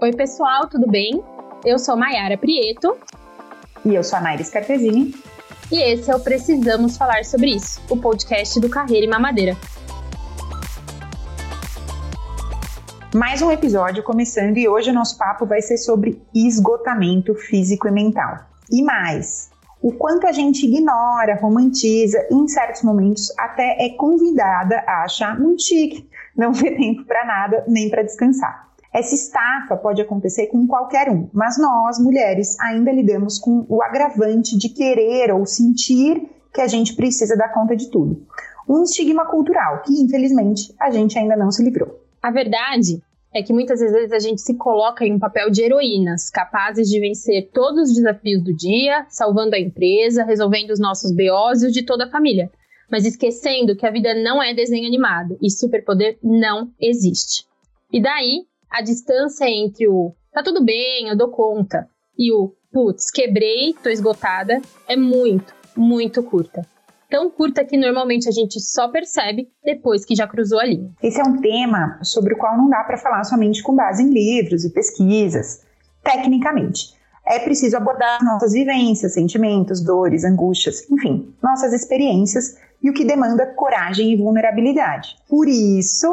Oi, pessoal, tudo bem? Eu sou Maiara Prieto. E eu sou a Naires Cartesini. E esse é o Precisamos Falar Sobre Isso, o podcast do Carreira e Mamadeira. Mais um episódio começando e hoje o nosso papo vai ser sobre esgotamento físico e mental. E mais, o quanto a gente ignora, romantiza e em certos momentos até é convidada a achar muito chique, não ter tempo para nada nem para descansar. Essa estafa pode acontecer com qualquer um, mas nós, mulheres, ainda lidamos com o agravante de querer ou sentir que a gente precisa dar conta de tudo. Um estigma cultural que, infelizmente, a gente ainda não se livrou. A verdade é que muitas vezes a gente se coloca em um papel de heroínas, capazes de vencer todos os desafios do dia, salvando a empresa, resolvendo os nossos BOs e os de toda a família. Mas esquecendo que a vida não é desenho animado e superpoder não existe. E daí, a distância entre o tá tudo bem, eu dou conta e o putz, quebrei, tô esgotada é muito, muito curta tão curta que normalmente a gente só percebe depois que já cruzou a linha. Esse é um tema sobre o qual não dá para falar somente com base em livros e pesquisas, tecnicamente. É preciso abordar nossas vivências, sentimentos, dores, angústias, enfim, nossas experiências e o que demanda coragem e vulnerabilidade. Por isso,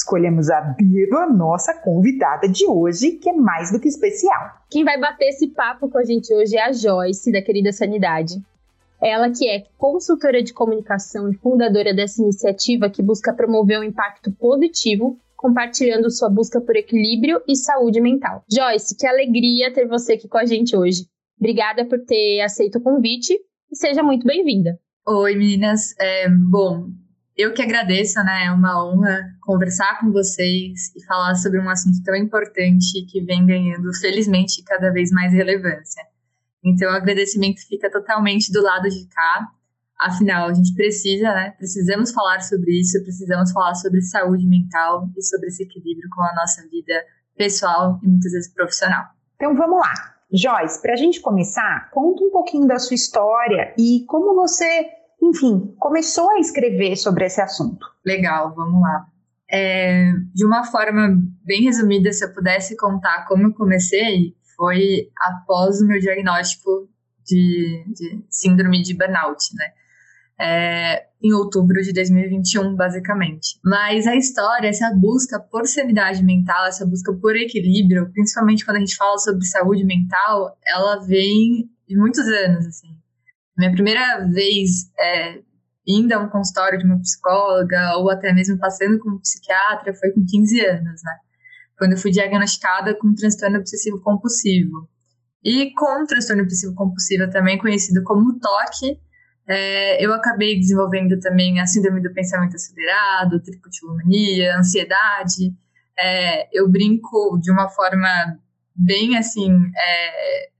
escolhemos a Bia, nossa convidada de hoje, que é mais do que especial. Quem vai bater esse papo com a gente hoje é a Joyce, da Querida Sanidade. Ela que é consultora de comunicação e fundadora dessa iniciativa que busca promover um impacto positivo, compartilhando sua busca por equilíbrio e saúde mental. Joyce, que alegria ter você aqui com a gente hoje. Obrigada por ter aceito o convite e seja muito bem-vinda. Oi, meninas. É, bom, eu que agradeço, né? É uma honra conversar com vocês e falar sobre um assunto tão importante que vem ganhando, felizmente, cada vez mais relevância. Então, o agradecimento fica totalmente do lado de cá. Afinal, a gente precisa, né? Precisamos falar sobre isso, precisamos falar sobre saúde mental e sobre esse equilíbrio com a nossa vida pessoal e muitas vezes profissional. Então, vamos lá. Joyce, para a gente começar, conta um pouquinho da sua história e como você, enfim, começou a escrever sobre esse assunto. Legal, vamos lá. É, de uma forma bem resumida, se eu pudesse contar como eu comecei, foi após o meu diagnóstico de, de síndrome de burnout, né? É, em outubro de 2021, basicamente. Mas a história, essa busca por sanidade mental, essa busca por equilíbrio, principalmente quando a gente fala sobre saúde mental, ela vem de muitos anos, assim. Minha primeira vez é, indo a um consultório de uma psicóloga ou até mesmo passando como psiquiatra foi com 15 anos, né? quando eu fui diagnosticada com transtorno obsessivo compulsivo. E com transtorno obsessivo compulsivo, também conhecido como TOC, é, eu acabei desenvolvendo também a síndrome do pensamento acelerado, tricotilomania, ansiedade. É, eu brinco de uma forma bem assim é,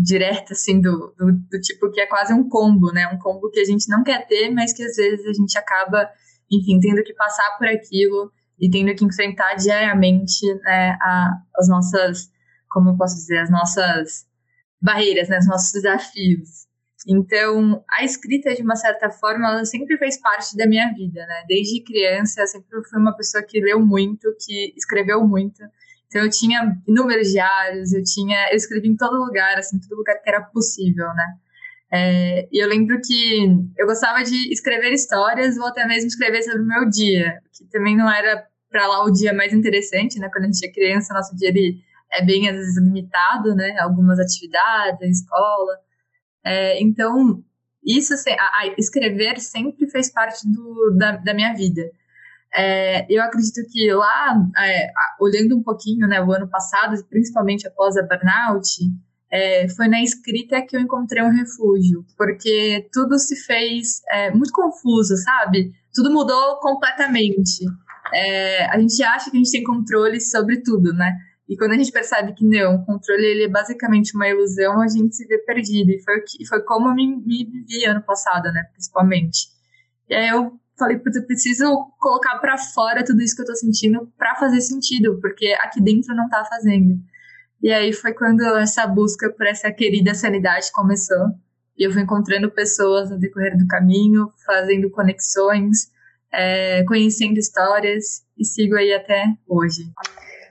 direta assim do, do, do, tipo que é quase um combo, né? Um combo que a gente não quer ter, mas que às vezes a gente acaba, enfim, tendo que passar por aquilo e tendo que enfrentar diariamente né, a, as nossas, como eu posso dizer, as nossas barreiras, né, os nossos desafios. Então, a escrita, de uma certa forma, ela sempre fez parte da minha vida, né? Desde criança, eu sempre fui uma pessoa que leu muito, que escreveu muito. Então, eu tinha inúmeros diários, eu tinha, eu escrevi em todo lugar, assim, todo lugar que era possível, né? É, e eu lembro que eu gostava de escrever histórias ou até mesmo escrever sobre o meu dia, que também não era para lá o dia mais interessante, né? Quando a gente é criança, nosso dia ele é bem às vezes limitado, né? Algumas atividades, a escola. É, então, isso, a, a, escrever sempre fez parte do, da, da minha vida. É, eu acredito que lá, é, olhando um pouquinho, né, o ano passado, principalmente após a burnout, é, foi na escrita que eu encontrei um refúgio, porque tudo se fez é, muito confuso, sabe? Tudo mudou completamente é, a gente acha que a gente tem controle sobre tudo, né? E quando a gente percebe que não, o controle ele é basicamente uma ilusão, a gente se vê perdido. E foi, foi como eu me, me vivi ano passado, né? Principalmente. E aí eu falei, putz, eu preciso colocar para fora tudo isso que eu tô sentindo para fazer sentido, porque aqui dentro não tá fazendo. E aí foi quando essa busca por essa querida sanidade começou. E eu fui encontrando pessoas no decorrer do caminho, fazendo conexões, é, conhecendo histórias e sigo aí até hoje.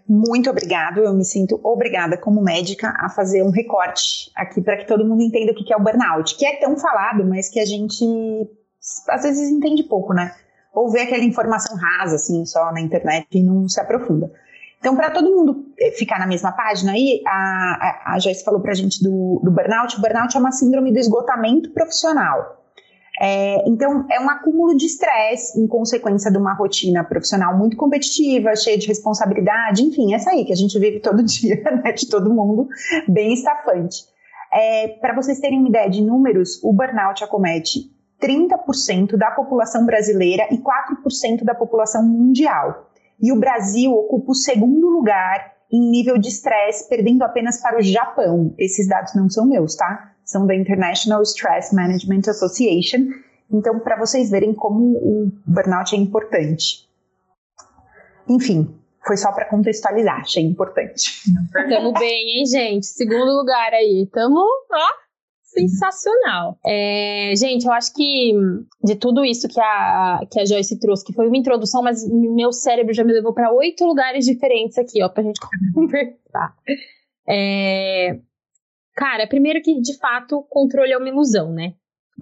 muito obrigado. Eu me sinto obrigada como médica a fazer um recorte aqui para que todo mundo entenda o que é o burnout, que é tão falado, mas que a gente às vezes entende pouco, né? Ou vê aquela informação rasa, assim, só na internet e não se aprofunda. Então, para todo mundo ficar na mesma página aí, a, a, Joyce falou para a gente do, do burnout. O burnout é uma síndrome do esgotamento profissional. É, então, é um acúmulo de estresse em consequência de uma rotina profissional muito competitiva, cheia de responsabilidade, enfim, essa aí que a gente vive todo dia, né, de todo mundo, bem estafante. É, Para vocês terem uma ideia de números, o burnout acomete 30% da população brasileira e 4% da população mundial. E o Brasil ocupa o segundo lugar em nível de estresse, perdendo apenas para o Japão. Esses dados não são meus, tá? São da International Stress Management Association. Então, para vocês verem como o burnout é importante. Enfim, foi só para contextualizar, achei importante. Tamo bem, hein, gente? Segundo lugar aí. Tamo, ó, sensacional. É, gente, eu acho que de tudo isso que a, que a Joyce trouxe, que foi uma introdução, mas meu cérebro já me levou para oito lugares diferentes aqui, ó, pra gente conversar. É, cara, primeiro que de fato controle é uma ilusão, né?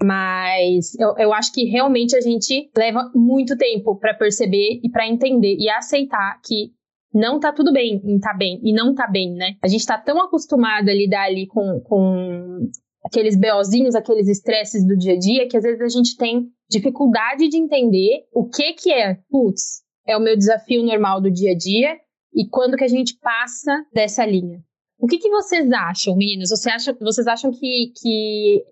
Mas eu, eu acho que realmente a gente leva muito tempo para perceber e para entender e aceitar que não tá tudo bem em tá bem e não tá bem, né? A gente tá tão acostumado a lidar ali com, com aqueles BOzinhos, aqueles estresses do dia a dia, que às vezes a gente tem dificuldade de entender o que que é, putz, é o meu desafio normal do dia a dia e quando que a gente passa dessa linha. O que, que vocês acham, meninas? Você acha, vocês acham que, que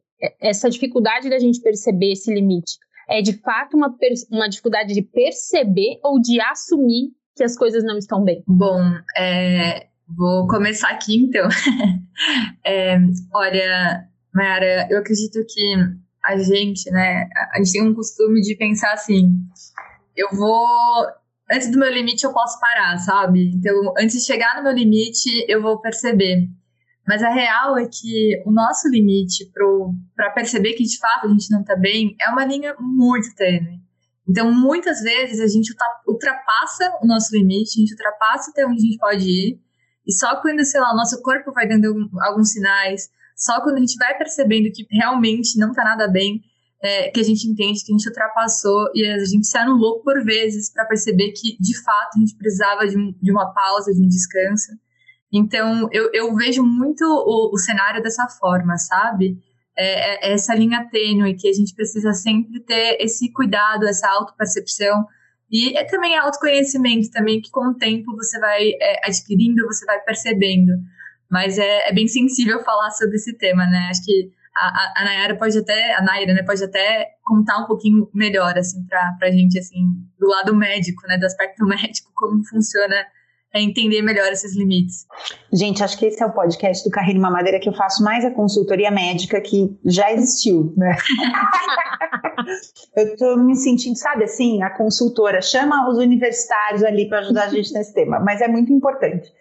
essa dificuldade da gente perceber esse limite é de fato uma, uma dificuldade de perceber ou de assumir que as coisas não estão bem? Bom, é, vou começar aqui então. é, olha, Mayara, eu acredito que a gente, né, a gente tem um costume de pensar assim, eu vou antes do meu limite eu posso parar, sabe? Então, antes de chegar no meu limite, eu vou perceber. Mas a real é que o nosso limite para perceber que de fato a gente não está bem é uma linha muito tênue. Então, muitas vezes a gente ultrapassa o nosso limite, a gente ultrapassa até onde a gente pode ir, e só quando, sei lá, o nosso corpo vai dando alguns sinais, só quando a gente vai percebendo que realmente não tá nada bem, é, que a gente entende que a gente ultrapassou e a gente se anulou por vezes para perceber que, de fato, a gente precisava de, um, de, uma pausa, de um descanso. Então, eu, eu vejo muito o, o, cenário dessa forma, sabe? É, é, essa linha tênue que a gente precisa sempre ter esse cuidado, essa autopercepção e é também autoconhecimento também que com o tempo você vai é, adquirindo, você vai percebendo. Mas é, é, bem sensível falar sobre esse tema, né? Acho que a, a, Nayara pode até, a Naira, né, pode até contar um pouquinho melhor, assim, pra, pra gente, assim, do lado médico, né, do aspecto médico, como funciona é entender melhor esses limites. Gente, acho que esse é o podcast do Carreira Mamadeira que eu faço mais a consultoria médica que já existiu, né? eu tô me sentindo, sabe assim, a consultora chama os universitários ali para ajudar a gente nesse tema, mas é muito importante.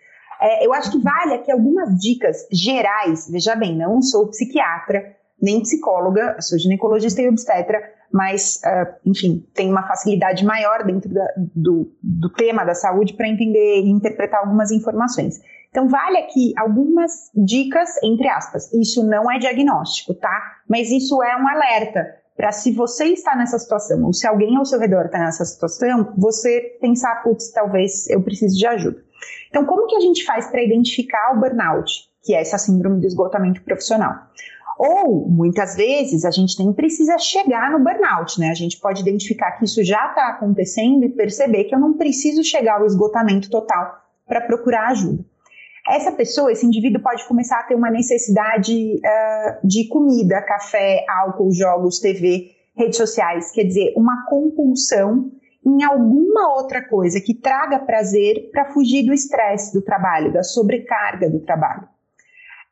É, eu acho que vale aqui algumas dicas gerais. Veja bem, não sou psiquiatra, nem psicóloga, sou ginecologista e obstetra, mas, uh, enfim, tenho uma facilidade maior dentro da, do, do tema da saúde para entender e interpretar algumas informações. Então, vale aqui algumas dicas, entre aspas. Isso não é diagnóstico, tá? Mas isso é um alerta para se você está nessa situação, ou se alguém ao seu redor está nessa situação, você pensar, putz, talvez eu precise de ajuda. Então, como que a gente faz para identificar o burnout, que é essa síndrome do esgotamento profissional? Ou, muitas vezes, a gente nem precisa chegar no burnout, né? A gente pode identificar que isso já está acontecendo e perceber que eu não preciso chegar ao esgotamento total para procurar ajuda. Essa pessoa, esse indivíduo, pode começar a ter uma necessidade uh, de comida, café, álcool, jogos, TV, redes sociais, quer dizer, uma compulsão em alguma outra coisa que traga prazer para fugir do estresse do trabalho, da sobrecarga do trabalho.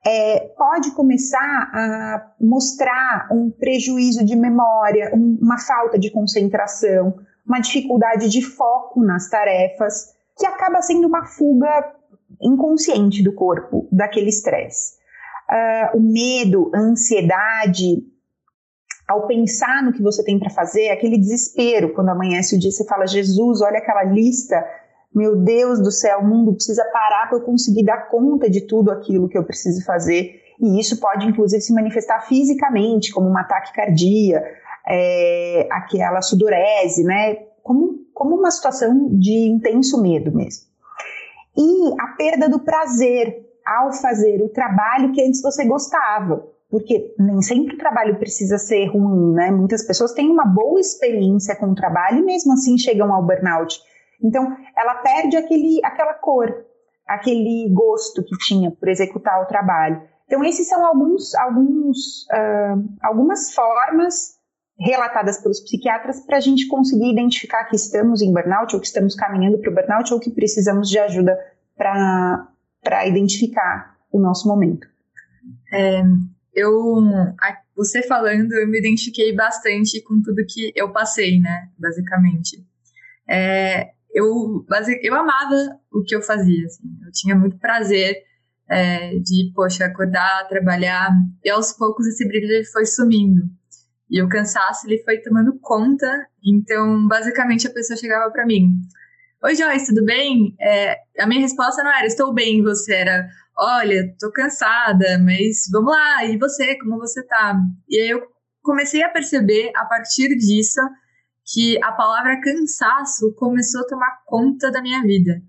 É, pode começar a mostrar um prejuízo de memória, um, uma falta de concentração, uma dificuldade de foco nas tarefas, que acaba sendo uma fuga inconsciente do corpo daquele estresse. Uh, o medo, a ansiedade, ao pensar no que você tem para fazer, aquele desespero, quando amanhece o dia você fala, Jesus, olha aquela lista meu Deus do céu, o mundo precisa parar para eu conseguir dar conta de tudo aquilo que eu preciso fazer. E isso pode, inclusive, se manifestar fisicamente, como uma taquicardia, é, aquela sudorese, né? Como, como uma situação de intenso medo mesmo. E a perda do prazer ao fazer o trabalho que antes você gostava. Porque nem sempre o trabalho precisa ser ruim, né? Muitas pessoas têm uma boa experiência com o trabalho e mesmo assim chegam ao burnout então, ela perde aquele, aquela cor, aquele gosto que tinha por executar o trabalho. Então, esses são alguns, alguns, uh, algumas formas relatadas pelos psiquiatras para a gente conseguir identificar que estamos em burnout ou que estamos caminhando para o burnout ou que precisamos de ajuda para identificar o nosso momento. É, eu, você falando, eu me identifiquei bastante com tudo que eu passei, né, basicamente. É, eu, eu amava o que eu fazia, assim. Eu tinha muito prazer é, de, poxa, acordar, trabalhar, e aos poucos esse brilho ele foi sumindo. E o cansaço ele foi tomando conta, então basicamente a pessoa chegava para mim, Oi Joyce, tudo bem? É, a minha resposta não era estou bem, você era olha, tô cansada, mas vamos lá, e você, como você tá? E aí eu comecei a perceber a partir disso que a palavra cansaço começou a tomar conta da minha vida.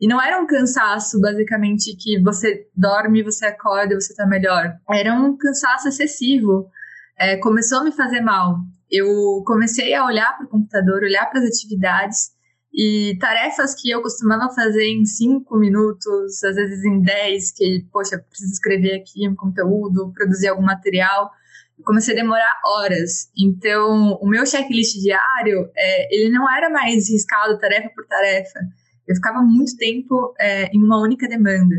E não era um cansaço, basicamente, que você dorme, você acorda você tá melhor. Era um cansaço excessivo. É, começou a me fazer mal. Eu comecei a olhar para o computador, olhar para as atividades e tarefas que eu costumava fazer em cinco minutos, às vezes em dez, que, poxa, preciso escrever aqui um conteúdo, produzir algum material comecei a demorar horas. Então, o meu checklist diário, é, ele não era mais riscado tarefa por tarefa. Eu ficava muito tempo é, em uma única demanda.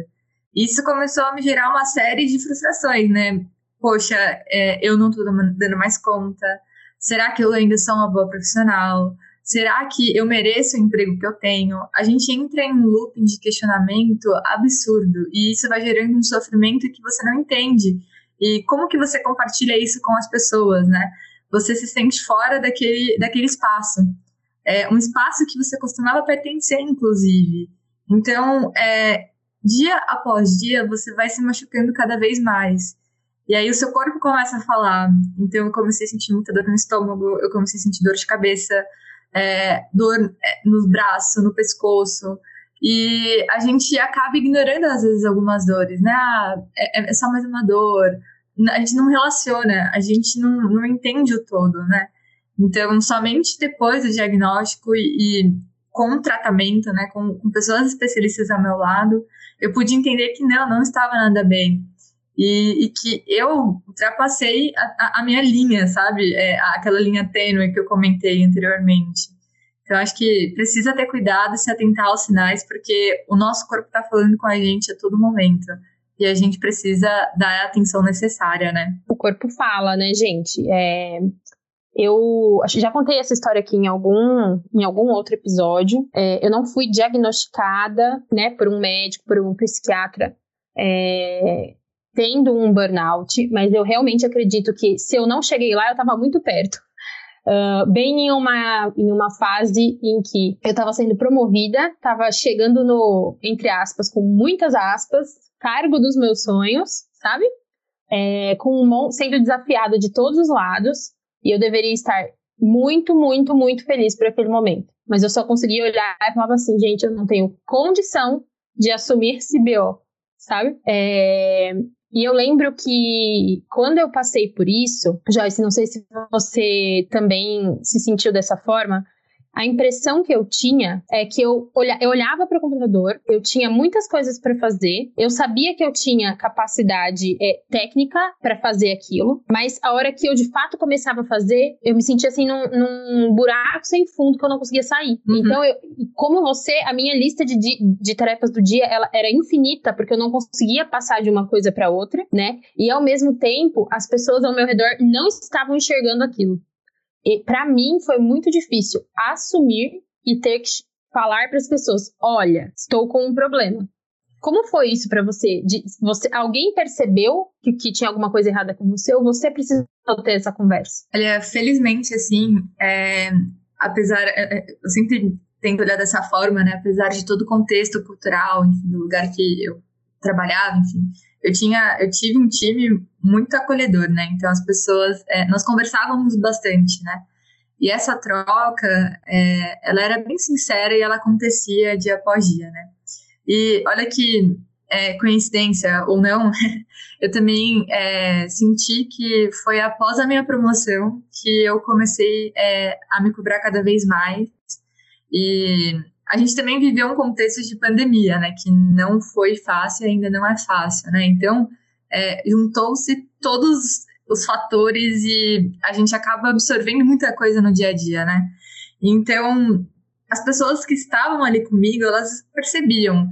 Isso começou a me gerar uma série de frustrações, né? Poxa, é, eu não estou dando mais conta. Será que eu ainda sou uma boa profissional? Será que eu mereço o emprego que eu tenho? A gente entra em um looping de questionamento absurdo e isso vai gerando um sofrimento que você não entende. E como que você compartilha isso com as pessoas, né? Você se sente fora daquele, daquele espaço. É um espaço que você costumava pertencer, inclusive. Então, é, dia após dia, você vai se machucando cada vez mais. E aí o seu corpo começa a falar. Então, eu comecei a sentir muita dor no estômago, eu comecei a sentir dor de cabeça, é, dor é, no braço, no pescoço. E a gente acaba ignorando, às vezes, algumas dores, né? Ah, é, é só mais uma dor a gente não relaciona, a gente não, não entende o todo, né? Então, somente depois do diagnóstico e, e com tratamento, né, com, com, pessoas especialistas ao meu lado, eu pude entender que não, não estava nada bem. E, e que eu ultrapassei a, a minha linha, sabe? É, aquela linha tênue que eu comentei anteriormente. Então, acho que precisa ter cuidado, se atentar aos sinais, porque o nosso corpo está falando com a gente a todo momento e a gente precisa dar a atenção necessária, né? O corpo fala, né, gente? É, eu já contei essa história aqui em algum, em algum outro episódio. É, eu não fui diagnosticada, né, por um médico, por um psiquiatra, é, tendo um burnout, mas eu realmente acredito que se eu não cheguei lá, eu estava muito perto. Uh, bem em uma, em uma fase em que eu estava sendo promovida, estava chegando no, entre aspas, com muitas aspas, cargo dos meus sonhos, sabe? É, com um, sendo desafiada de todos os lados, e eu deveria estar muito, muito, muito feliz por aquele momento. Mas eu só conseguia olhar e falava assim, gente, eu não tenho condição de assumir esse BO, sabe? É, e eu lembro que quando eu passei por isso, Joyce, não sei se você também se sentiu dessa forma, a impressão que eu tinha é que eu, olha, eu olhava para o computador, eu tinha muitas coisas para fazer, eu sabia que eu tinha capacidade é, técnica para fazer aquilo, mas a hora que eu de fato começava a fazer, eu me sentia assim num, num buraco sem fundo que eu não conseguia sair. Uhum. Então, eu, como você, a minha lista de, de tarefas do dia ela era infinita, porque eu não conseguia passar de uma coisa para outra, né? E ao mesmo tempo, as pessoas ao meu redor não estavam enxergando aquilo. E para mim foi muito difícil assumir e ter que falar para as pessoas: olha, estou com um problema. Como foi isso para você? De, você? Alguém percebeu que, que, tinha alguma coisa errada com você ou você precisou ter essa conversa? Olha, felizmente, assim, é, apesar. É, é eu sempre tendo olhar dessa forma, né? Apesar de todo o contexto cultural, enfim, do lugar que eu trabalhava, enfim. Eu tinha, eu tive um time muito acolhedor, né? Então as pessoas, é, nós conversávamos bastante, né? E essa troca, é, ela era bem sincera e ela acontecia dia após dia, né? E olha que é, coincidência ou não, eu também é, senti que foi após a minha promoção que eu comecei é, a me cobrar cada vez mais. E a gente também viveu um contexto de pandemia, né? Que não foi fácil e ainda não é fácil, né? Então, é, juntou-se todos os fatores e a gente acaba absorvendo muita coisa no dia a dia, né? Então, as pessoas que estavam ali comigo, elas percebiam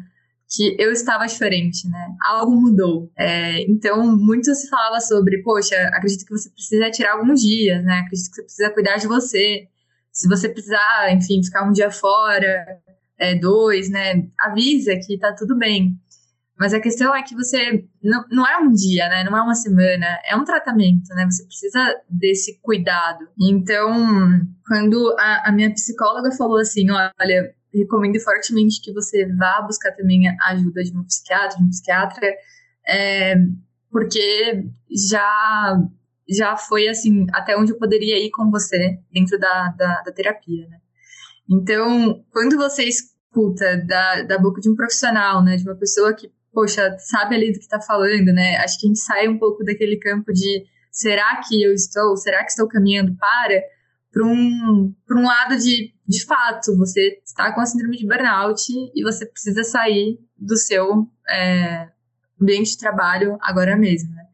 que eu estava diferente, né? Algo mudou. É, então, muito se falava sobre, poxa, acredito que você precisa tirar alguns dias, né? Acredito que você precisa cuidar de você. Se você precisar, enfim, ficar um dia fora, é, dois, né? Avisa que tá tudo bem. Mas a questão é que você não, não é um dia, né? Não é uma semana, é um tratamento, né? Você precisa desse cuidado. Então, quando a, a minha psicóloga falou assim, olha, recomendo fortemente que você vá buscar também a ajuda de um psiquiatra, de um psiquiatra, é, porque já já foi assim até onde eu poderia ir com você dentro da, da, da terapia, né? Então, quando você escuta da, da boca de um profissional, né, de uma pessoa que poxa, sabe ali do que está falando, né? Acho que a gente sai um pouco daquele campo de será que eu estou, será que estou caminhando para para um, um lado de, de fato, você está com a síndrome de burnout e você precisa sair do seu é, ambiente de trabalho agora mesmo, né?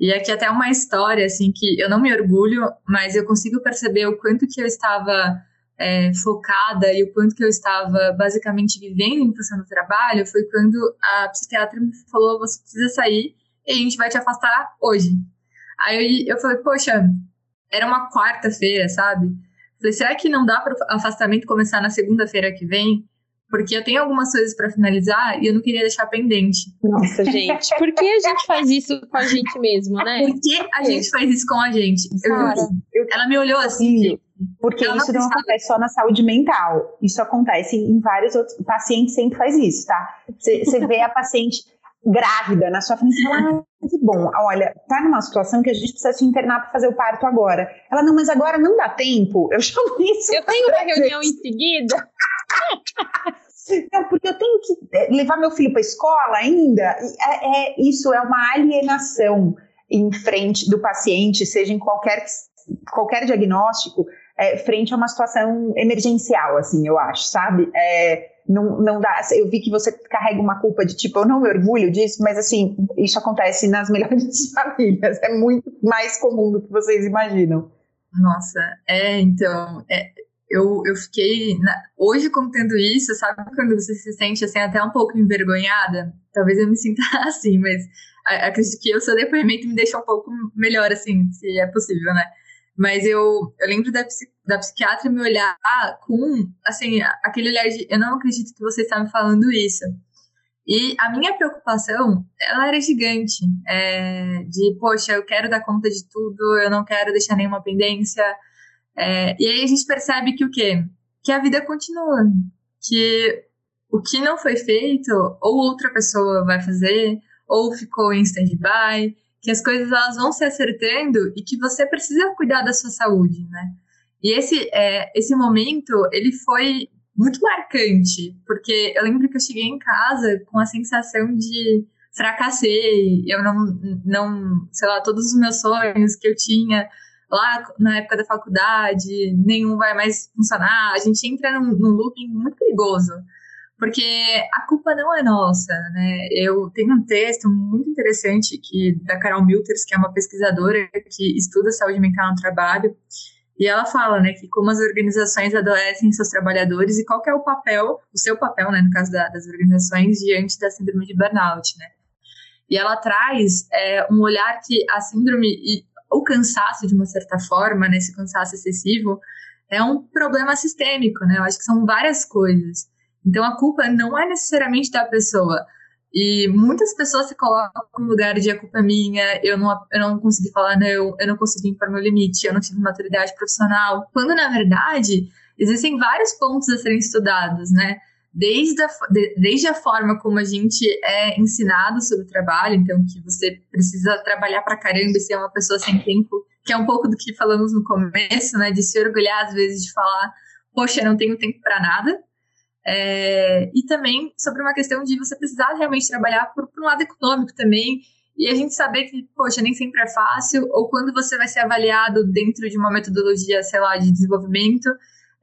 E aqui até uma história, assim, que eu não me orgulho, mas eu consigo perceber o quanto que eu estava é, focada e o quanto que eu estava basicamente vivendo em função do trabalho foi quando a psiquiatra me falou: você precisa sair e a gente vai te afastar hoje. Aí eu falei: poxa, era uma quarta-feira, sabe? Falei: será que não dá para o afastamento começar na segunda-feira que vem? Porque eu tenho algumas coisas para finalizar e eu não queria deixar pendente. Nossa, gente, por que a gente faz isso com a gente mesmo, né? Por que a gente faz isso com a gente? Eu, ela me olhou assim. Porque isso não acontece só na saúde mental. Isso acontece em vários outros. O paciente sempre faz isso, tá? Você vê a paciente grávida na sua frente e fala: ah, que bom, olha, tá numa situação que a gente precisa te internar para fazer o parto agora. Ela, não, mas agora não dá tempo. Eu chamo isso. Eu tenho uma reunião em seguida. Não, porque eu tenho que é, levar meu filho para escola ainda. É, é, isso é uma alienação em frente do paciente, seja em qualquer, qualquer diagnóstico é, frente a uma situação emergencial, assim, eu acho, sabe? É, não, não dá. Eu vi que você carrega uma culpa de tipo, eu não me orgulho disso, mas assim, isso acontece nas melhores famílias. É muito mais comum do que vocês imaginam. Nossa, é, então, é, eu, eu fiquei. Na, hoje, contando isso, sabe quando você se sente assim, até um pouco envergonhada? Talvez eu me sinta assim, mas acredito que o seu depoimento me deixa um pouco melhor, assim, se é possível, né? Mas eu, eu lembro da, da psiquiatra me olhar com, assim, aquele olhar de eu não acredito que você está me falando isso. E a minha preocupação, ela era gigante, é, de, poxa, eu quero dar conta de tudo, eu não quero deixar nenhuma pendência. É, e aí a gente percebe que o quê? Que a vida continua, que o que não foi feito, ou outra pessoa vai fazer, ou ficou em stand-by, que as coisas elas vão se acertando e que você precisa cuidar da sua saúde, né? E esse, é, esse momento, ele foi muito marcante, porque eu lembro que eu cheguei em casa com a sensação de fracassei, eu não, não, sei lá, todos os meus sonhos que eu tinha lá na época da faculdade, nenhum vai mais funcionar, a gente entra num, num looping muito perigoso, porque a culpa não é nossa, né? Eu tenho um texto muito interessante que da Carol Milters, que é uma pesquisadora que estuda saúde mental no trabalho, e ela fala, né, que como as organizações adoecem seus trabalhadores e qual é o papel, o seu papel, né, no caso da, das organizações diante da síndrome de burnout, né? E ela traz é, um olhar que a síndrome e o cansaço de uma certa forma, né, esse cansaço excessivo, é um problema sistêmico, né? Eu acho que são várias coisas. Então a culpa não é necessariamente da pessoa. E muitas pessoas se colocam no lugar de a culpa é minha, eu não, eu não consegui falar não, eu não consegui impor meu limite, eu não tive maturidade profissional. Quando na verdade existem vários pontos a serem estudados, né? Desde a, de, desde a forma como a gente é ensinado sobre o trabalho, então que você precisa trabalhar pra caramba e ser uma pessoa sem tempo, que é um pouco do que falamos no começo, né? De se orgulhar às vezes de falar, poxa, não tenho tempo para nada. É, e também sobre uma questão de você precisar realmente trabalhar por, por um lado econômico também, e a gente saber que, poxa, nem sempre é fácil, ou quando você vai ser avaliado dentro de uma metodologia, sei lá, de desenvolvimento,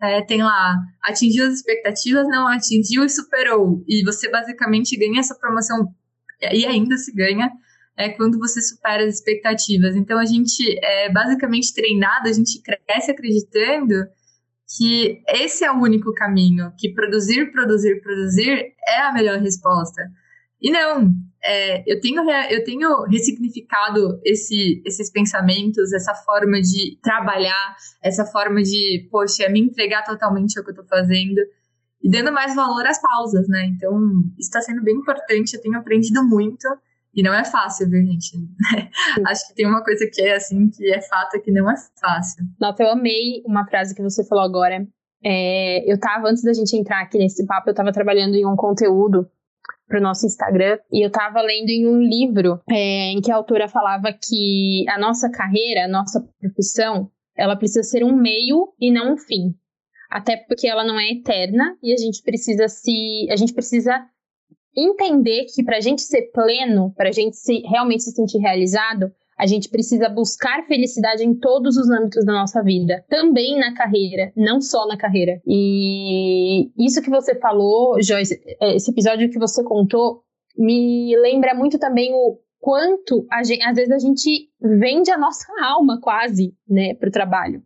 é, tem lá, atingiu as expectativas, não atingiu e superou. E você basicamente ganha essa promoção, e ainda se ganha, é quando você supera as expectativas. Então a gente é basicamente treinado, a gente cresce acreditando que esse é o único caminho, que produzir, produzir, produzir é a melhor resposta. E não, é, eu, tenho, eu tenho ressignificado esse, esses pensamentos, essa forma de trabalhar, essa forma de, poxa, me entregar totalmente ao que eu estou fazendo e dando mais valor às pausas, né? Então, isso está sendo bem importante, eu tenho aprendido muito e não é fácil, viu, gente? Acho que tem uma coisa que é assim, que é fato, é que não é fácil. Nossa, eu amei uma frase que você falou agora. É, eu tava, antes da gente entrar aqui nesse papo, eu tava trabalhando em um conteúdo para o nosso Instagram e eu estava lendo em um livro é, em que a autora falava que a nossa carreira, a nossa profissão, ela precisa ser um meio e não um fim. Até porque ela não é eterna e a gente precisa se. A gente precisa entender que para a gente ser pleno, para a gente se, realmente se sentir realizado, a gente precisa buscar felicidade em todos os âmbitos da nossa vida, também na carreira, não só na carreira. E isso que você falou, Joyce, é, esse episódio que você contou, me lembra muito também o quanto gente, às vezes a gente vende a nossa alma quase, né, para o trabalho.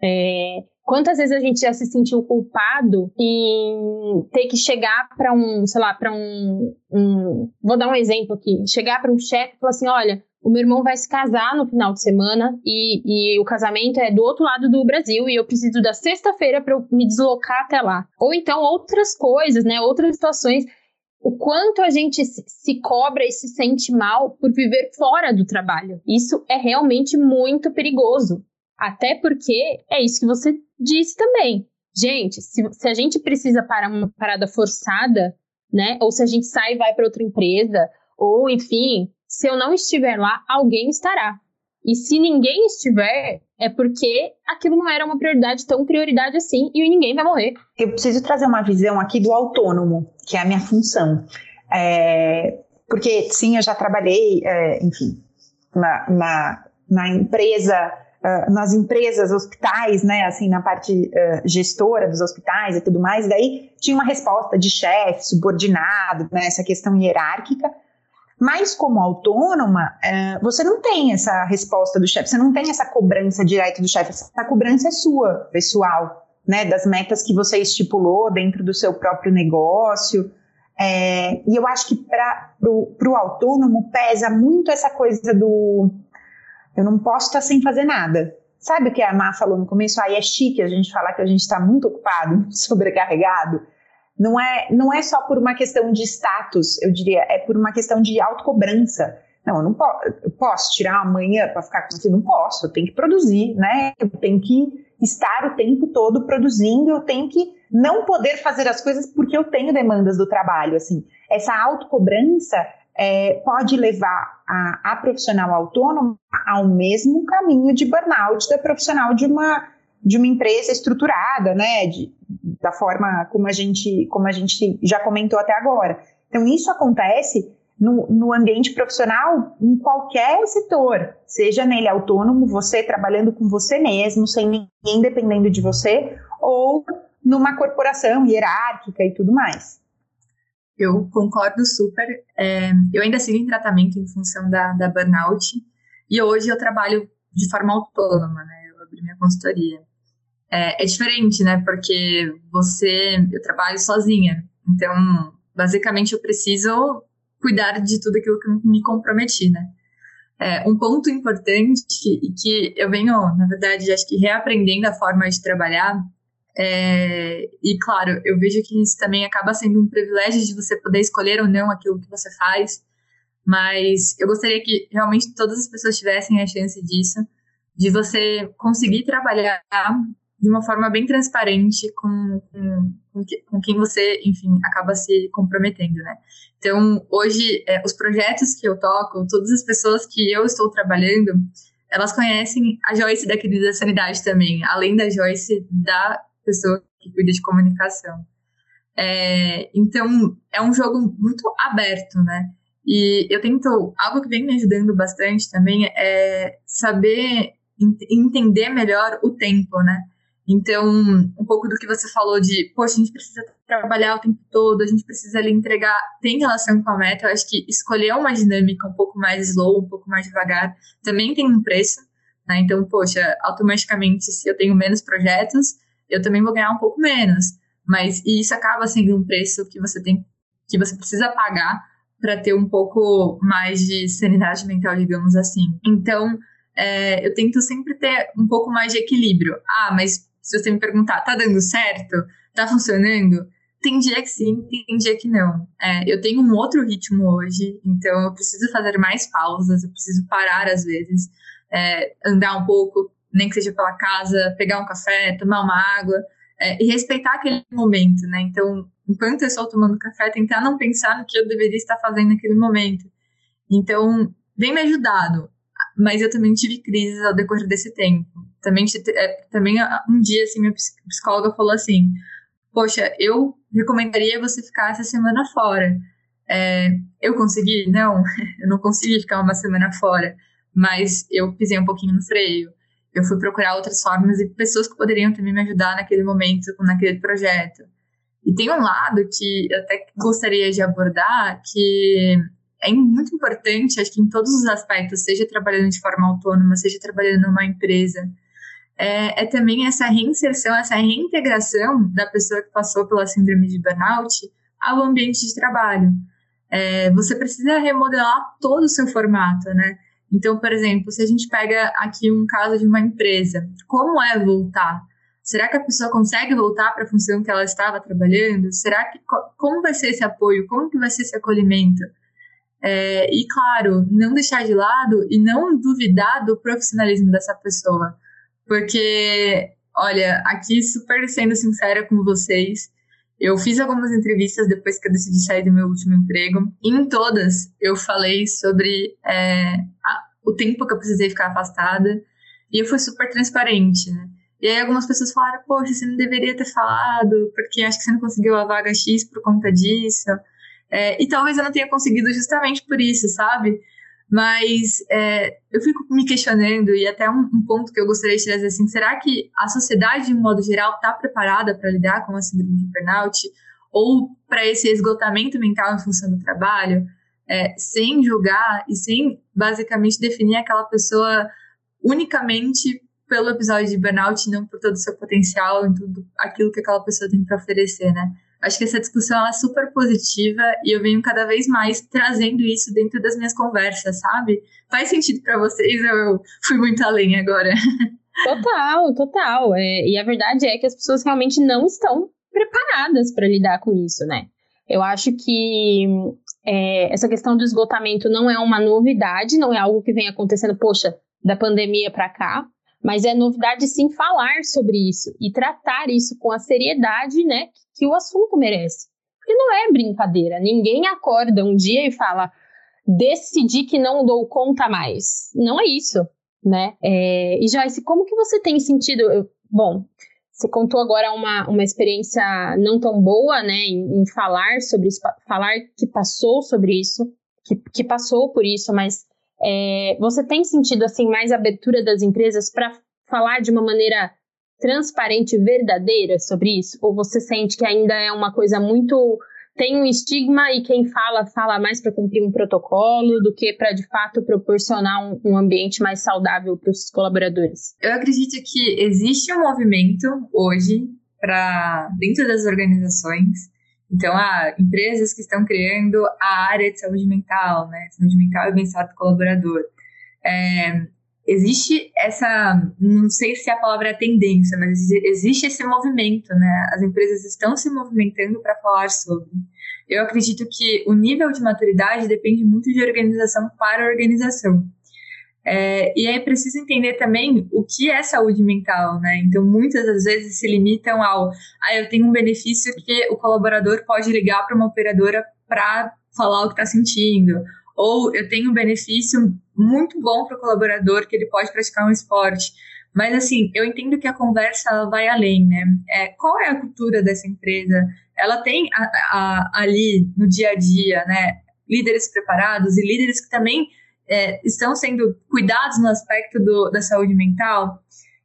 É, quantas vezes a gente já se sentiu culpado em ter que chegar para um, sei lá, para um, um, vou dar um exemplo aqui, chegar para um chefe e falar assim, olha, o meu irmão vai se casar no final de semana e, e o casamento é do outro lado do Brasil e eu preciso da sexta-feira para me deslocar até lá. Ou então outras coisas, né? Outras situações. O quanto a gente se cobra e se sente mal por viver fora do trabalho. Isso é realmente muito perigoso. Até porque é isso que você disse também. Gente, se, se a gente precisa para uma parada forçada, né? Ou se a gente sai e vai para outra empresa, ou enfim, se eu não estiver lá, alguém estará. E se ninguém estiver, é porque aquilo não era uma prioridade tão prioridade assim e ninguém vai morrer. Eu preciso trazer uma visão aqui do autônomo, que é a minha função. É, porque, sim, eu já trabalhei, é, enfim, na, na, na empresa, uh, nas empresas, hospitais, né, assim, na parte uh, gestora dos hospitais e tudo mais, daí tinha uma resposta de chefe, subordinado, né, essa questão hierárquica, mas como autônoma, é, você não tem essa resposta do chefe, você não tem essa cobrança direta do chefe, essa cobrança é sua, pessoal, né, das metas que você estipulou dentro do seu próprio negócio. É, e eu acho que para o autônomo pesa muito essa coisa do eu não posso estar sem fazer nada. Sabe o que a Má falou no começo? Aí é chique a gente falar que a gente está muito ocupado, sobrecarregado não é, não é só por uma questão de status, eu diria, é por uma questão de autocobrança. Não, eu não posso, eu posso tirar amanhã para ficar com você? Não posso, eu tenho que produzir, né? Eu tenho que estar o tempo todo produzindo, eu tenho que não poder fazer as coisas porque eu tenho demandas do trabalho, assim. Essa autocobrança é, pode levar a, a profissional autônoma ao mesmo caminho de burnout da profissional de uma, de uma empresa estruturada, né? De, da forma como a gente, como a gente já comentou até agora. Então, isso acontece no, no, ambiente profissional em qualquer setor, seja nele autônomo, você trabalhando com você mesmo, sem ninguém dependendo de você, ou numa corporação hierárquica e tudo mais. Eu concordo super. É, eu ainda sigo em tratamento em função da, da burnout e hoje eu trabalho de forma autônoma, né? Eu abri minha consultoria é, é diferente, né? Porque você, eu trabalho sozinha, então basicamente eu preciso cuidar de tudo aquilo que eu me comprometi, né? É, um ponto importante e que eu venho, na verdade, acho que reaprendendo a forma de trabalhar, é, e claro, eu vejo que isso também acaba sendo um privilégio de você poder escolher ou não aquilo que você faz, mas eu gostaria que realmente todas as pessoas tivessem a chance disso, de você conseguir trabalhar de uma forma bem transparente com, com, com, com quem você, enfim, acaba se comprometendo, né? Então, hoje, é, os projetos que eu toco, todas as pessoas que eu estou trabalhando, elas conhecem a Joyce da Querida Sanidade também, além da Joyce da pessoa que cuida de comunicação. É, então, é um jogo muito aberto, né? E eu tento, algo que vem me ajudando bastante também é saber entender melhor o tempo, né? Então, um pouco do que você falou de, poxa, a gente precisa trabalhar o tempo todo, a gente precisa ali entregar, tem relação com a meta. Eu acho que escolher uma dinâmica um pouco mais slow, um pouco mais devagar, também tem um preço, né? Então, poxa, automaticamente, se eu tenho menos projetos, eu também vou ganhar um pouco menos. Mas isso acaba sendo um preço que você tem, que você precisa pagar para ter um pouco mais de sanidade mental, digamos assim. Então, é, eu tento sempre ter um pouco mais de equilíbrio. Ah, mas se você me perguntar, tá dando certo? Tá funcionando? Tem dia que sim, tem dia que não. É, eu tenho um outro ritmo hoje, então eu preciso fazer mais pausas, eu preciso parar às vezes, é, andar um pouco, nem que seja pela casa, pegar um café, tomar uma água, é, e respeitar aquele momento, né? Então, enquanto eu estou tomando café, tentar não pensar no que eu deveria estar fazendo naquele momento. Então, vem me ajudado, mas eu também tive crises ao decorrer desse tempo também, é, também um dia, assim, minha psicóloga falou assim, poxa, eu recomendaria você ficar essa semana fora. É, eu consegui? Não, eu não consegui ficar uma semana fora, mas eu pisei um pouquinho no freio. Eu fui procurar outras formas e pessoas que poderiam também me ajudar naquele momento, naquele projeto. E tem um lado que eu até gostaria de abordar, que é muito importante, acho que em todos os aspectos, seja trabalhando de forma autônoma, seja trabalhando numa empresa, é, é, também essa reinserção, essa reintegração da pessoa que passou pela síndrome de burnout ao ambiente de trabalho. É, você precisa remodelar todo o seu formato, né? Então, por exemplo, se a gente pega aqui um caso de uma empresa, como é voltar? Será que a pessoa consegue voltar para a função que ela estava trabalhando? Será que como vai ser esse apoio? Como que vai ser esse acolhimento? É, e claro, não deixar de lado e não duvidar do profissionalismo dessa pessoa. Porque, olha, aqui super sendo sincera com vocês, eu fiz algumas entrevistas depois que eu decidi sair do meu último emprego. Em todas eu falei sobre é, a, o tempo que eu precisei ficar afastada. E eu fui super transparente, né? E aí algumas pessoas falaram, poxa, você não deveria ter falado, porque acho que você não conseguiu a vaga X por conta disso. É, e talvez eu não tenha conseguido justamente por isso, sabe? Mas é, eu fico me questionando, e até um, um, ponto que eu gostaria de trazer assim: será que a sociedade, de modo geral, está preparada para lidar com a síndrome de burnout? Ou para esse esgotamento mental em função do trabalho? É, sem julgar e sem basicamente definir aquela pessoa unicamente pelo episódio de burnout, não por todo o seu potencial e tudo aquilo que aquela pessoa tem para oferecer, né? Acho que essa discussão é super positiva e eu venho cada vez mais trazendo isso dentro das minhas conversas, sabe? Faz sentido para vocês? Eu fui muito além agora. Total, total. É, e a verdade é que as pessoas realmente não estão preparadas para lidar com isso, né? Eu acho que é, essa questão do esgotamento não é uma novidade, não é algo que vem acontecendo, poxa, da pandemia para cá, mas é novidade sim falar sobre isso e tratar isso com a seriedade, né, que o assunto merece. Porque não é brincadeira. Ninguém acorda um dia e fala: decidi que não dou conta mais. Não é isso, né? É, e Joyce, como que você tem sentido? Eu, bom, você contou agora uma, uma experiência não tão boa, né, em, em falar sobre isso, falar que passou sobre isso, que, que passou por isso, mas é, você tem sentido assim mais abertura das empresas para falar de uma maneira transparente, verdadeira sobre isso? Ou você sente que ainda é uma coisa muito tem um estigma e quem fala fala mais para cumprir um protocolo do que para de fato proporcionar um, um ambiente mais saudável para os colaboradores? Eu acredito que existe um movimento hoje para dentro das organizações. Então, há empresas que estão criando a área de saúde mental, né? Saúde mental e bem-estar do colaborador. É, existe essa, não sei se a palavra é tendência, mas existe esse movimento, né? As empresas estão se movimentando para falar sobre. Eu acredito que o nível de maturidade depende muito de organização para organização. É, e é preciso entender também o que é saúde mental, né? Então, muitas das vezes se limitam ao, ah, eu tenho um benefício que o colaborador pode ligar para uma operadora para falar o que está sentindo, ou eu tenho um benefício muito bom para o colaborador que ele pode praticar um esporte. Mas, assim, eu entendo que a conversa vai além, né? É, qual é a cultura dessa empresa? Ela tem a, a, ali no dia a dia, né? Líderes preparados e líderes que também é, estão sendo cuidados no aspecto do, da saúde mental.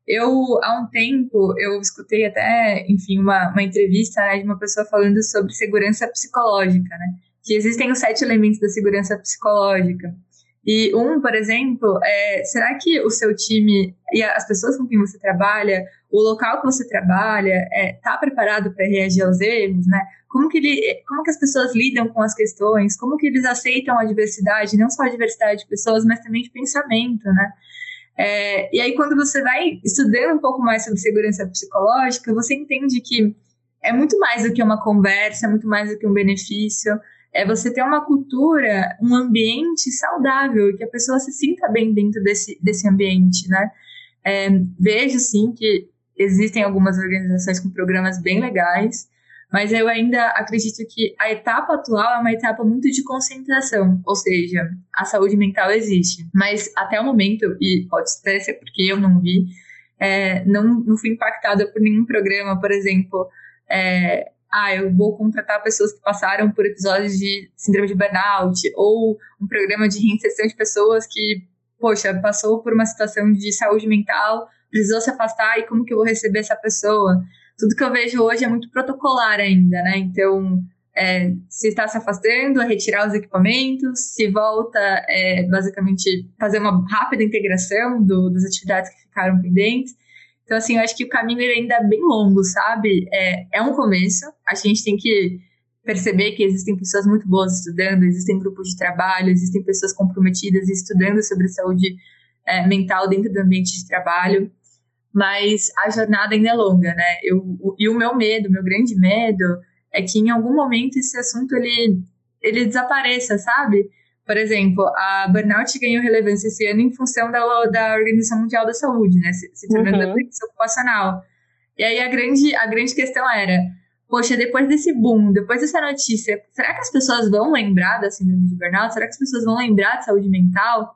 Eu, há um tempo, eu escutei até, enfim, uma, uma entrevista né, de uma pessoa falando sobre segurança psicológica, né? Que existem os sete elementos da segurança psicológica. E um, por exemplo, é, será que o seu time e as pessoas com quem você trabalha, o local que você trabalha, está é, tá preparado para reagir aos erros, né? Como que, ele, como que as pessoas lidam com as questões, como que eles aceitam a diversidade, não só a diversidade de pessoas, mas também de pensamento, né? É, e aí, quando você vai estudando um pouco mais sobre segurança psicológica, você entende que é muito mais do que uma conversa, é muito mais do que um benefício, é você ter uma cultura, um ambiente saudável, que a pessoa se sinta bem dentro desse, desse ambiente, né? É, vejo, sim, que existem algumas organizações com programas bem legais, mas eu ainda acredito que a etapa atual é uma etapa muito de concentração, ou seja, a saúde mental existe, mas até o momento, e pode ser porque eu não vi, é, não, não fui impactada por nenhum programa, por exemplo, é, ah, eu vou contratar pessoas que passaram por episódios de síndrome de burnout, ou um programa de reinserção de pessoas que, poxa, passou por uma situação de saúde mental, precisou se afastar e como que eu vou receber essa pessoa? Tudo que eu vejo hoje é muito protocolar ainda, né? Então, é, se está se afastando, é retirar os equipamentos, se volta, é, basicamente fazer uma rápida integração do, das atividades que ficaram pendentes. Então, assim, eu acho que o caminho ainda é bem longo, sabe? É, é um começo. A gente tem que perceber que existem pessoas muito boas estudando, existem grupos de trabalho, existem pessoas comprometidas estudando sobre saúde é, mental dentro do ambiente de trabalho. Mas a jornada ainda é longa, né? Eu, o, e o meu medo, meu grande medo, é que em algum momento esse assunto ele, ele desapareça, sabe? Por exemplo, a burnout ganhou relevância esse ano em função da, da Organização Mundial da Saúde, né? Se, se tornando uhum. doença ocupacional. E aí a grande, a grande questão era, poxa, depois desse boom, depois dessa notícia, será que as pessoas vão lembrar da síndrome de burnout? Será que as pessoas vão lembrar de saúde mental?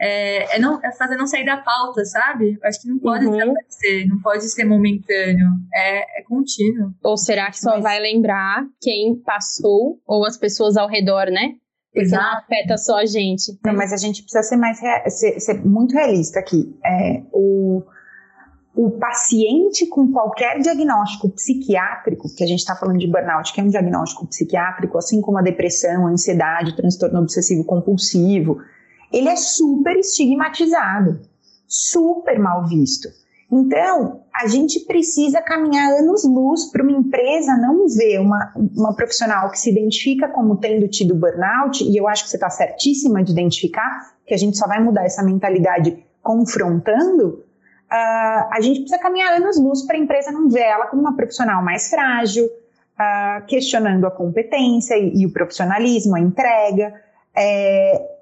É, é, não, é fazer não sair da pauta, sabe? Acho que não pode uhum. desaparecer, não pode ser momentâneo, é, é contínuo. Ou será que só Mas... vai lembrar quem passou ou as pessoas ao redor, né? Porque Exato. não afeta só a gente. Não, mas a gente precisa ser mais ser, ser, muito realista aqui. É, o, o paciente com qualquer diagnóstico psiquiátrico, que a gente está falando de burnout, que é um diagnóstico psiquiátrico, assim como a depressão, a ansiedade, o transtorno obsessivo compulsivo, ele é super estigmatizado, super mal visto. Então, a gente precisa caminhar anos-luz para uma empresa não ver uma, uma profissional que se identifica como tendo tido burnout, e eu acho que você está certíssima de identificar, que a gente só vai mudar essa mentalidade confrontando. Uh, a gente precisa caminhar anos-luz para a empresa não ver ela como uma profissional mais frágil, uh, questionando a competência e, e, o profissionalismo, a entrega. É,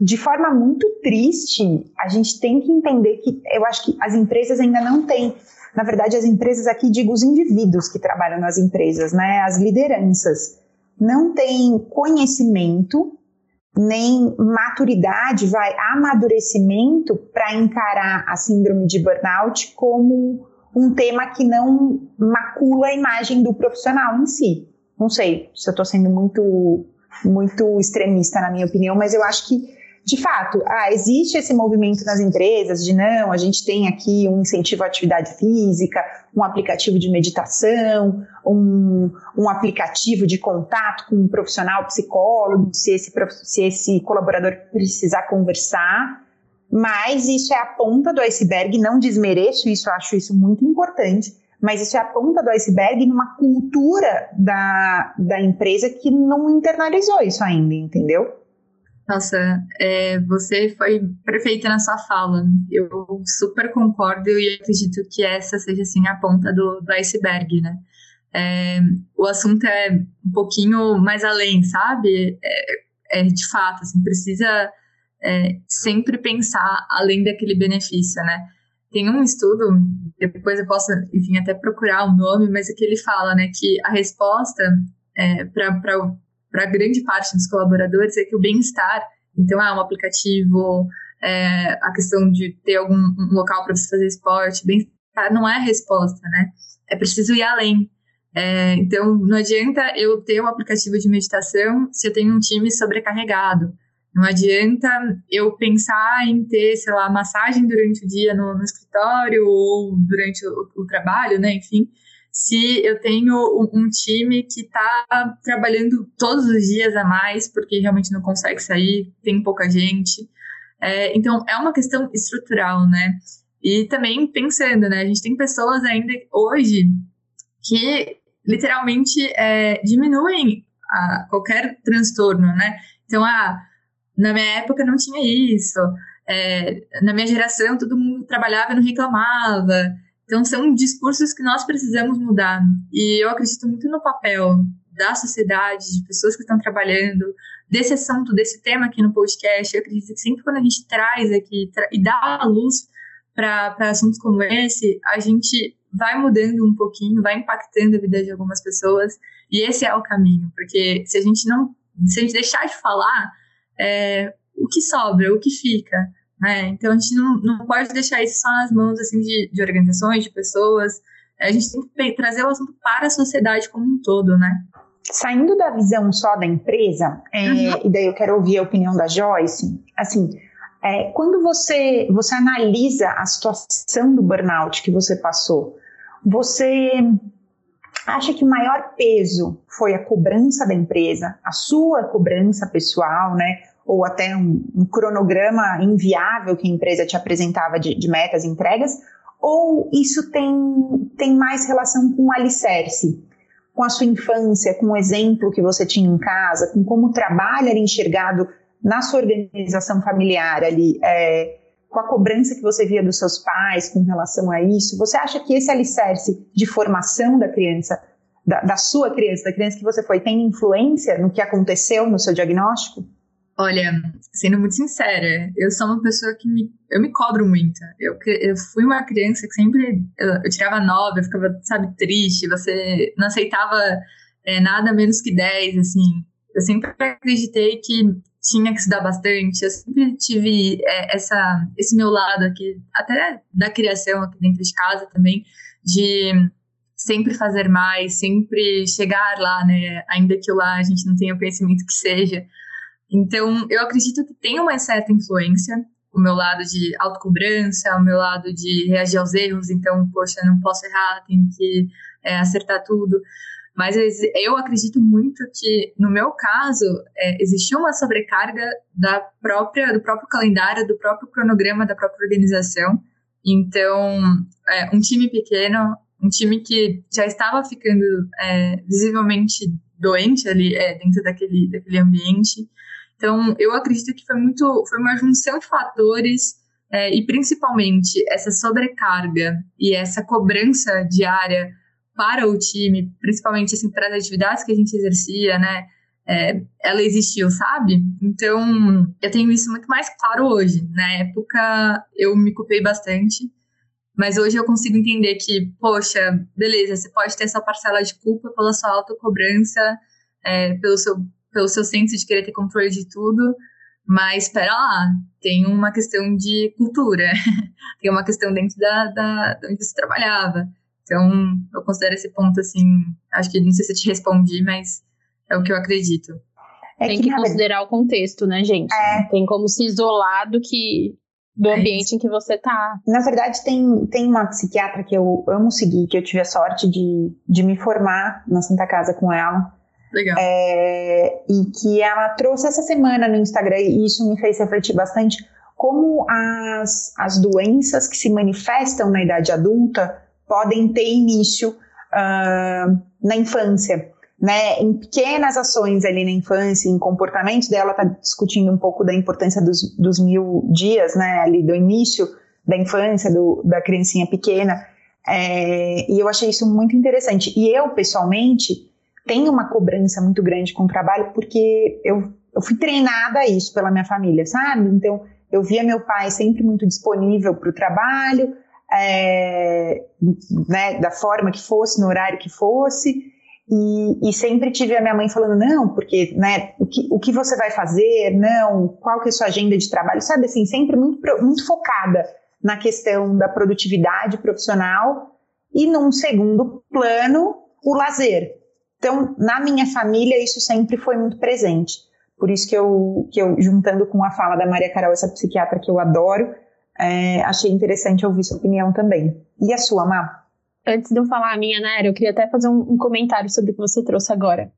de forma muito triste, a gente tem que entender que eu acho que as empresas ainda não têm, na verdade, as empresas aqui, digo os indivíduos que trabalham nas empresas, né, as lideranças, não têm conhecimento nem maturidade, vai, amadurecimento para encarar a síndrome de burnout como um tema que não macula a imagem do profissional em si. Não sei se eu estou sendo muito muito extremista na minha opinião, mas eu acho que de fato, ah, existe esse movimento nas empresas de não, a gente tem aqui um incentivo à atividade física, um aplicativo de meditação, um, um aplicativo de contato com um profissional psicólogo, se esse, se esse colaborador precisar conversar. Mas isso é a ponta do iceberg, não desmereço isso, acho isso muito importante, mas isso é a ponta do iceberg numa cultura da, da empresa que não internalizou isso ainda, entendeu? Nossa, é, você foi perfeita na sua fala. Eu super concordo e acredito que essa seja assim a ponta do, do iceberg, né? É, o assunto é um pouquinho mais além, sabe? É, é de fato, assim, precisa é, sempre pensar além daquele benefício, né? Tem um estudo, depois eu posso, enfim, até procurar o nome, mas é que ele fala, né, que a resposta é, para grande parte dos colaboradores é que o bem-estar, então, é um aplicativo, é, a questão de ter algum um local para você fazer esporte, bem-estar não é a resposta, né? É preciso ir além. É, então, não adianta eu ter um aplicativo de meditação se eu tenho um time sobrecarregado. Não adianta eu pensar em ter, sei lá, massagem durante o dia no, no escritório ou durante o, o, trabalho, né? Enfim, se eu tenho um, time que está trabalhando todos os dias a mais porque realmente não consegue sair, tem pouca gente. É, então, é uma questão estrutural, né? E também pensando, né? A gente tem pessoas ainda hoje que literalmente é, diminuem a, qualquer transtorno, né? Então, ah, na minha época não tinha isso. É, na minha geração, todo mundo trabalhava e não reclamava. Então, são discursos que nós precisamos mudar. E eu acredito muito no papel da sociedade, de pessoas que estão trabalhando, desse assunto, desse tema aqui no podcast. Eu acredito que sempre quando a gente traz aqui e dá a luz para assuntos como esse, a gente vai mudando um pouquinho, vai impactando a vida de algumas pessoas. E esse é o caminho, porque se a gente não, se a gente deixar de falar, é, o que sobra, o que fica. Né? Então a gente não, não pode deixar isso só nas mãos assim, de, de organizações, de pessoas. A gente tem que trazer o assunto para a sociedade como um todo, né? Saindo da visão só da empresa, é, uhum. e daí eu quero ouvir a opinião da Joyce, assim, é, quando você, você analisa a situação do burnout que você passou, você acha que o maior peso foi a cobrança da empresa, a sua cobrança pessoal, né? Ou até um, um, cronograma inviável que a empresa te apresentava de, de metas e entregas, ou isso tem, tem mais relação com o alicerce, com a sua infância, com o exemplo que você tinha em casa, com como o trabalho era enxergado na sua organização familiar ali, é, com a cobrança que você via dos seus pais com relação a isso, você acha que esse alicerce de formação da criança, da, da sua criança, da criança que você foi, tem influência no que aconteceu no seu diagnóstico? Olha, sendo muito sincera, eu sou uma pessoa que me, eu me cobro muito. Eu, eu fui uma criança que sempre eu, eu tirava nove, eu ficava, sabe, triste. Você não aceitava é, nada menos que dez, assim. Eu sempre acreditei que tinha que estudar bastante. Eu sempre tive é, essa, esse meu lado aqui, até da criação aqui dentro de casa também, de sempre fazer mais, sempre chegar lá, né? Ainda que lá a gente não tenha o conhecimento que seja. Então, eu acredito que tem uma certa influência, o meu lado de autocobrança, o meu lado de reagir aos erros, então, poxa, não posso errar, tenho que é, acertar tudo. Mas eu acredito muito que, no meu caso, é, existiu uma sobrecarga da própria, do próprio calendário, do próprio cronograma, da própria organização. Então, é, um time pequeno, um time que já estava ficando é, visivelmente doente ali é, dentro daquele, daquele ambiente, então, eu acredito que foi muito, foi uma junção de fatores é, e principalmente essa sobrecarga e essa cobrança diária para o time, principalmente assim para as atividades que a gente exercia, né? É, ela existiu, sabe? Então, eu tenho isso muito mais claro hoje. Na época, eu me culpei bastante, mas hoje eu consigo entender que, poxa, beleza, você pode ter essa parcela de culpa pela sua autocobrança, é, pelo seu pelo seu senso de querer ter controle de tudo, mas espera lá, tem uma questão de cultura, tem uma questão dentro da, da, da onde você trabalhava. Então, eu considero esse ponto assim, acho que não sei se eu te respondi, mas é o que eu acredito. É tem que, que considerar o contexto, né, gente? É. Tem como se isolar do que do é ambiente é em que você tá. Na verdade, tem, tem uma psiquiatra que eu amo seguir, que eu tive a sorte de, de me formar na Santa Casa com ela. Legal. É, e que ela trouxe essa semana no Instagram, e isso me fez refletir bastante, como as, as doenças que se manifestam na idade adulta podem ter início uh, na infância. Né, em pequenas ações ali na infância, em comportamentos dela, está discutindo um pouco da importância dos, dos mil dias, né, ali do início da infância, do, da criancinha pequena, é, e eu achei isso muito interessante. E eu, pessoalmente, tenho uma cobrança muito grande com o trabalho, porque eu, eu fui treinada a isso pela minha família, sabe? Então, eu via meu pai sempre muito disponível para o trabalho, é, né, da forma que fosse, no horário que fosse, e, e, sempre tive a minha mãe falando, não, porque, né, o que, o que você vai fazer, não, qual que é a sua agenda de trabalho, sabe, assim, sempre muito, muito focada na questão da produtividade profissional e num segundo plano, o lazer. Então, na minha família, isso sempre foi muito presente. Por isso que eu, que eu juntando com a fala da Maria Carol, essa psiquiatra que eu adoro, é, achei interessante ouvir sua opinião também. E a sua, Má? Antes de eu falar a minha, Nara, eu queria até fazer um, um comentário sobre o que você trouxe agora.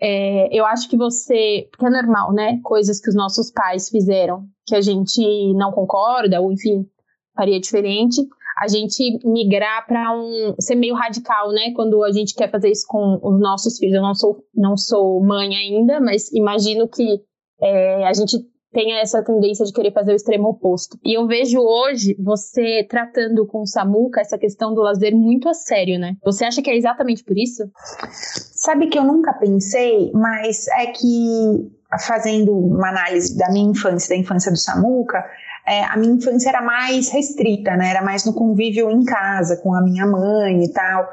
É, eu acho que você. Porque é normal, né? Coisas que os nossos pais fizeram que a gente não concorda, ou enfim, faria diferente. A gente migrar para um. ser meio radical, né? Quando a gente quer fazer isso com os nossos filhos. Eu não sou, não sou mãe ainda, mas imagino que é, a gente tenha essa tendência de querer fazer o extremo oposto. E eu vejo hoje você tratando com o Samuca essa questão do lazer muito a sério, né? Você acha que é exatamente por isso? Sabe que eu nunca pensei, mas é que fazendo uma análise da minha infância, da infância do Samuca, é, a minha infância era mais restrita, né? Era mais no convívio em casa, com a minha mãe e tal.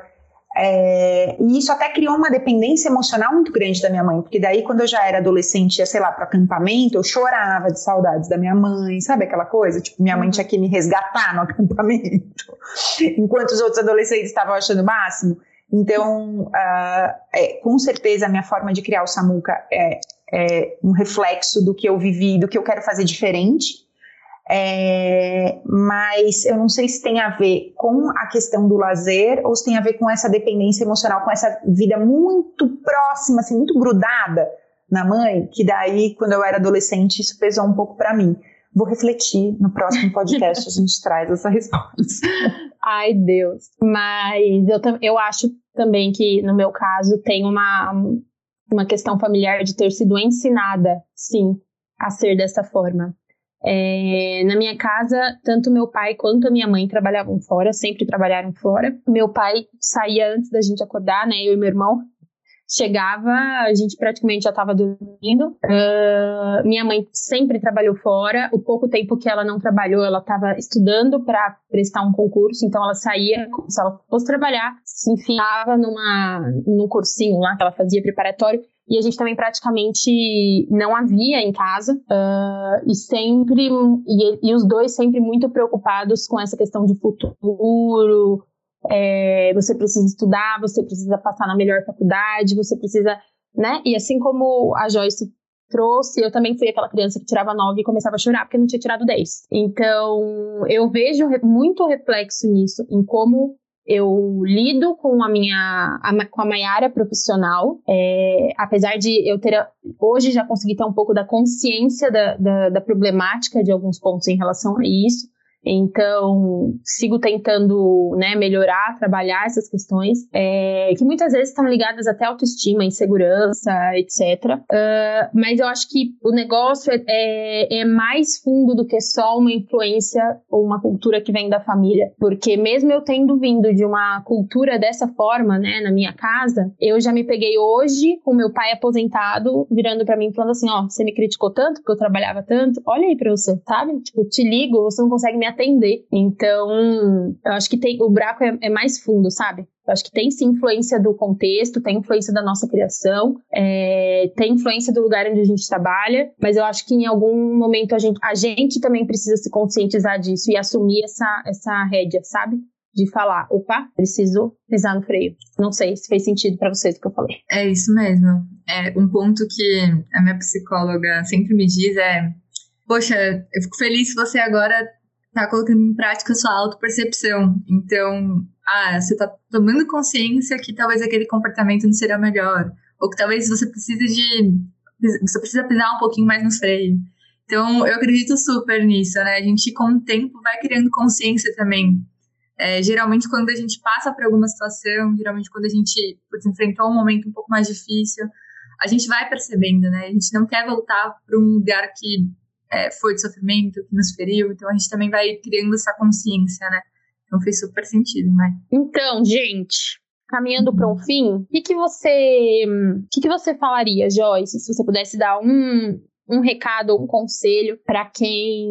É, e isso até criou uma dependência emocional muito grande da minha mãe, porque daí quando eu já era adolescente, ia, sei lá, para acampamento, eu chorava de saudades da minha mãe, sabe aquela coisa? Tipo, minha mãe uhum. tinha que me resgatar no acampamento, enquanto os outros adolescentes estavam achando o máximo. Então, uh, é, com certeza, a minha forma de criar o Samuca é, é um reflexo do que eu vivi, do que eu quero fazer diferente. É, mas eu não sei se tem a ver com a questão do lazer ou se tem a ver com essa dependência emocional, com essa vida muito próxima, assim, muito grudada na mãe, que daí, quando eu era adolescente, isso pesou um pouco para mim. Vou refletir no próximo podcast, a gente traz essa resposta. Ai, Deus. Mas eu, eu acho também que, no meu caso, tem uma, uma questão familiar de ter sido ensinada, sim, a ser dessa forma. É, na minha casa, tanto meu pai quanto a minha mãe trabalhavam fora, sempre trabalharam fora. Meu pai saía antes da gente acordar, né? Eu e meu irmão. Chegava, a gente praticamente já estava dormindo. Uh, minha mãe sempre trabalhou fora. O pouco tempo que ela não trabalhou, ela estava estudando para prestar um concurso. Então ela saía, como se ela fosse trabalhar, se enfiava numa, num cursinho lá que ela fazia preparatório e a gente também praticamente não havia em casa uh, e sempre e, e, os dois sempre muito preocupados com essa questão de futuro é, você precisa estudar você precisa passar na melhor faculdade você precisa né e assim como a Joyce trouxe, eu também fui aquela criança que tirava 9 e começava a chorar porque não tinha tirado 10. Então, eu vejo muito reflexo nisso, em como eu lido com a minha com a Maiara profissional, é, apesar de eu ter hoje já consegui ter um pouco da consciência da, da, da problemática de alguns pontos em relação a isso. Então, sigo tentando né, melhorar, trabalhar essas questões, é, que muitas vezes estão ligadas até à autoestima, insegurança, etc. Uh, mas eu acho que o negócio é, é, é, mais fundo do que só uma influência ou uma cultura que vem da família. Porque mesmo eu tendo vindo de uma cultura dessa forma, né, na minha casa, eu já me peguei hoje com meu pai aposentado, virando para mim falando assim: ó, você me criticou tanto porque eu trabalhava tanto, olha aí pra você, sabe? Tipo, te ligo, você não consegue me atender. Então, eu acho que tem o buraco é, é mais fundo, sabe? Eu acho que tem sim influência do contexto, tem influência da nossa criação, é, tem influência do lugar onde a gente trabalha, mas eu acho que em algum momento a gente, a gente também precisa se conscientizar disso e assumir essa, essa rédea, sabe? De falar, opa, preciso pisar no freio. Não sei se fez sentido para vocês o que eu falei. É isso mesmo. É um ponto que a minha psicóloga sempre me diz é: Poxa, eu fico feliz se você agora tá colocando em prática a sua autopercepção. Então, ah, você tá tomando consciência que talvez aquele comportamento não seria melhor, ou que talvez você precise de você precisa pisar um pouquinho mais no freio. Então, eu acredito super nisso, né? A gente, com o tempo, vai criando consciência também. É, geralmente, quando a gente passa por alguma situação, geralmente, quando a gente putz, enfrentou um momento um pouco mais difícil, a gente vai percebendo, né? A gente não quer voltar para um lugar que é, foi de sofrimento, que nos feriu. Então a gente também vai criando essa consciência, né? Então fez super sentido, né? Então, gente, caminhando para um fim, o que, que você, que, que você falaria, Joyce, se você pudesse dar um, um recado ou um conselho para quem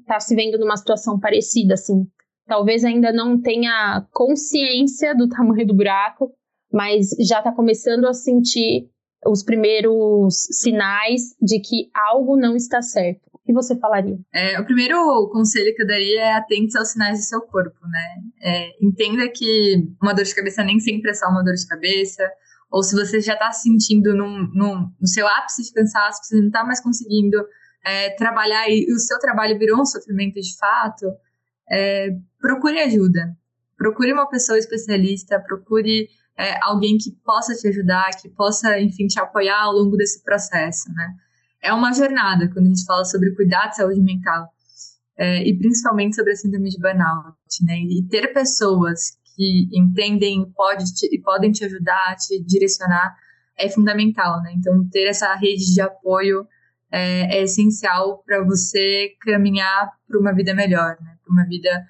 está se vendo numa situação parecida, assim? Talvez ainda não tenha consciência do tamanho do buraco, mas já está começando a sentir os primeiros sinais de que algo não está certo. O que você falaria? É, o primeiro conselho que eu daria é atente aos sinais do seu corpo, né? É, entenda que uma dor de cabeça nem sempre é só uma dor de cabeça, ou se você já está sentindo num, num, no seu ápice de cansaço, você não está mais conseguindo é, trabalhar e, o seu trabalho virou um sofrimento de fato, é, procure ajuda. Procure uma pessoa especialista, procure é, alguém que possa te ajudar, que possa, enfim, te apoiar ao longo desse processo, né? É uma jornada quando a gente fala sobre cuidar de saúde mental. É, e principalmente sobre a síndrome de burnout, né? E ter pessoas que entendem pode te, podem te ajudar, te direcionar, é fundamental, né? Então, ter essa rede de apoio é, é essencial para você caminhar para uma vida melhor, né? Para uma vida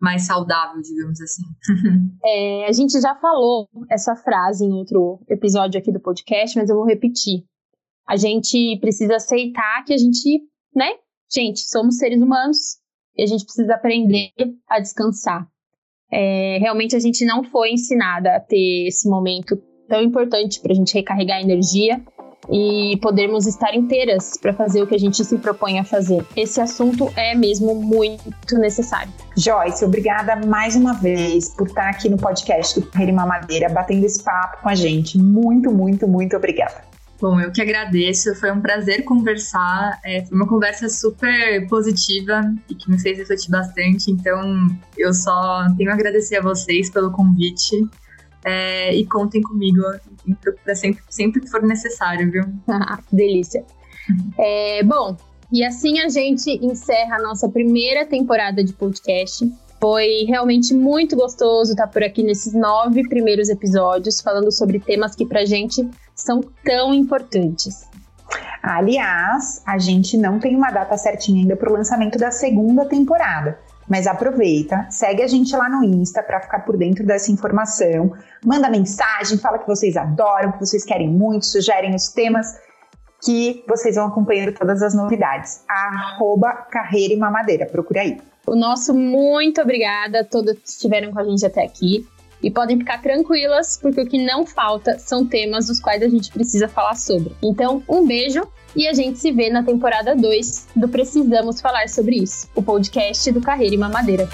mais saudável, digamos assim. é, a gente já falou essa frase em outro episódio aqui do podcast, mas eu vou repetir. A gente precisa aceitar que a gente, né? Gente, somos seres humanos e a gente precisa aprender a descansar. É, realmente a gente não foi ensinada a ter esse momento tão importante para a gente recarregar energia e podermos estar inteiras para fazer o que a gente se propõe a fazer. Esse assunto é mesmo muito necessário. Joyce, obrigada mais uma vez por estar aqui no podcast do Carreira Madeira, batendo esse papo com a gente. Muito, muito, muito obrigada. Bom, eu que agradeço, foi um prazer conversar. É, foi uma conversa super positiva e que me fez refletir bastante. Então, eu só tenho a agradecer a vocês pelo convite. É, e contem comigo para sempre, sempre que for necessário, viu? que delícia. É, bom, e assim a gente encerra a nossa primeira temporada de podcast. Foi realmente muito gostoso estar por aqui nesses nove primeiros episódios, falando sobre temas que pra gente são tão importantes. Aliás, a gente não tem uma data certinha ainda para o lançamento da segunda temporada. Mas aproveita, segue a gente lá no Insta para ficar por dentro dessa informação. Manda mensagem, fala que vocês adoram, que vocês querem muito, sugerem os temas que vocês vão acompanhando todas as novidades. Arroba Carreira e Mamadeira, procure aí. O nosso muito obrigada a todos que estiveram com a gente até aqui. E podem ficar tranquilas, porque o que não falta são temas dos quais a gente precisa falar sobre. Então, um beijo e a gente se vê na temporada 2 do Precisamos Falar Sobre Isso, o podcast do Carreira e Mamadeira.